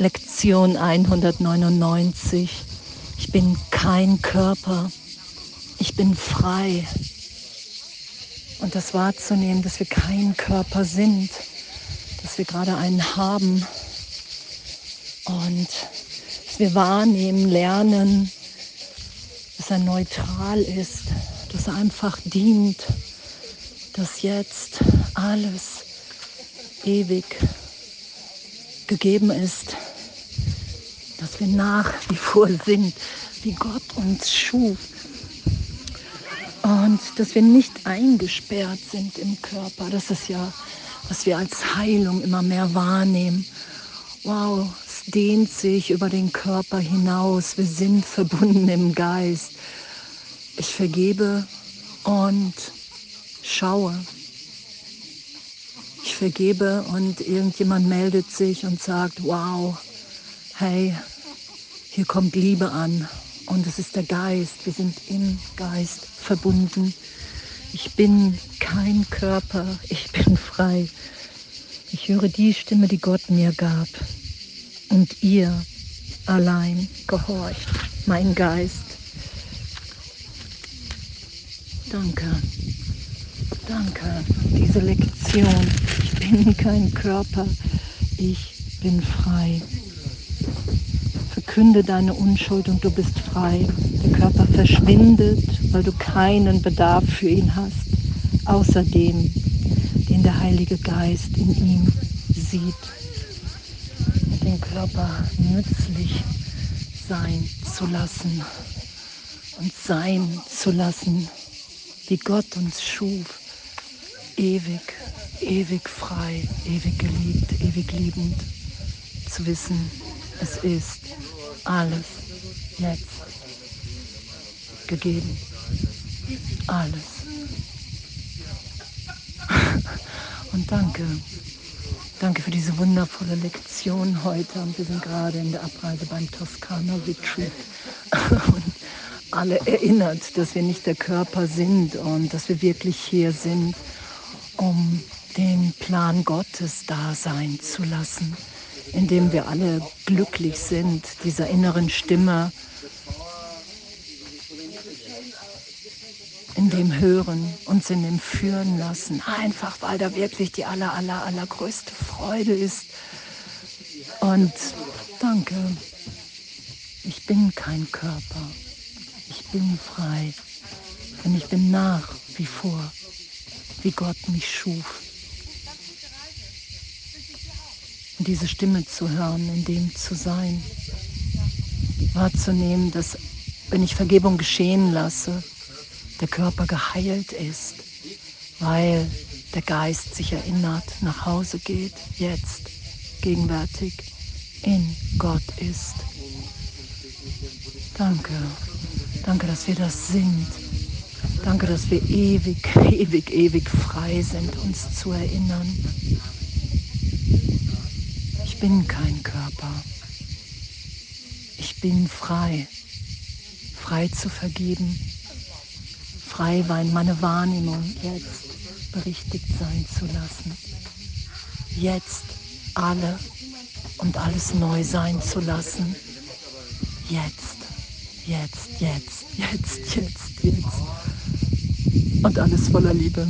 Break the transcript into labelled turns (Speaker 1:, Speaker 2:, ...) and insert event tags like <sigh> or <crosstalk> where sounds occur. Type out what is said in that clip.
Speaker 1: Lektion 199. Ich bin kein Körper. Ich bin frei. Und das wahrzunehmen, dass wir kein Körper sind, dass wir gerade einen haben und dass wir wahrnehmen, lernen, dass er neutral ist, dass er einfach dient, dass jetzt alles ewig gegeben ist, dass wir nach wie vor sind, wie Gott uns schuf. Und dass wir nicht eingesperrt sind im Körper. Das ist ja, was wir als Heilung immer mehr wahrnehmen. Wow, es dehnt sich über den Körper hinaus. Wir sind verbunden im Geist. Ich vergebe und schaue. Ich vergebe und irgendjemand meldet sich und sagt, wow, hey, hier kommt Liebe an und es ist der Geist. Wir sind im Geist verbunden. Ich bin kein Körper, ich bin frei. Ich höre die Stimme, die Gott mir gab. Und ihr allein gehorcht, mein Geist. Danke. Danke. Diese Lektion. Ich bin kein Körper. Ich bin frei. Verkünde deine Unschuld und du bist frei. Der Körper verschwindet, weil du keinen Bedarf für ihn hast, außer dem, den der Heilige Geist in ihm sieht. Den Körper nützlich sein zu lassen und sein zu lassen, wie Gott uns schuf. Ewig, ewig frei, ewig geliebt, ewig liebend. Zu wissen, es ist alles jetzt gegeben. Alles. <laughs> Und danke. Danke für diese wundervolle Lektion heute. Und wir sind gerade in der Abreise beim Toskana Retreat. <laughs> Und alle erinnert, dass wir nicht der Körper sind und dass wir wirklich hier sind, um den Plan Gottes da sein zu lassen in dem wir alle glücklich sind, dieser inneren Stimme, in dem Hören, uns in dem Führen lassen, einfach weil da wirklich die aller, aller, allergrößte Freude ist. Und danke, ich bin kein Körper, ich bin frei, denn ich bin nach wie vor, wie Gott mich schuf. Diese Stimme zu hören, in dem zu sein, wahrzunehmen, dass wenn ich Vergebung geschehen lasse, der Körper geheilt ist, weil der Geist sich erinnert, nach Hause geht, jetzt, gegenwärtig, in Gott ist. Danke, danke, dass wir das sind. Danke, dass wir ewig, <laughs> ewig, ewig frei sind, uns zu erinnern bin kein Körper. Ich bin frei. Frei zu vergeben. Frei, weil meine Wahrnehmung jetzt berichtigt sein zu lassen. Jetzt alle und alles neu sein zu lassen. Jetzt, jetzt, jetzt, jetzt, jetzt, jetzt. Und alles voller Liebe.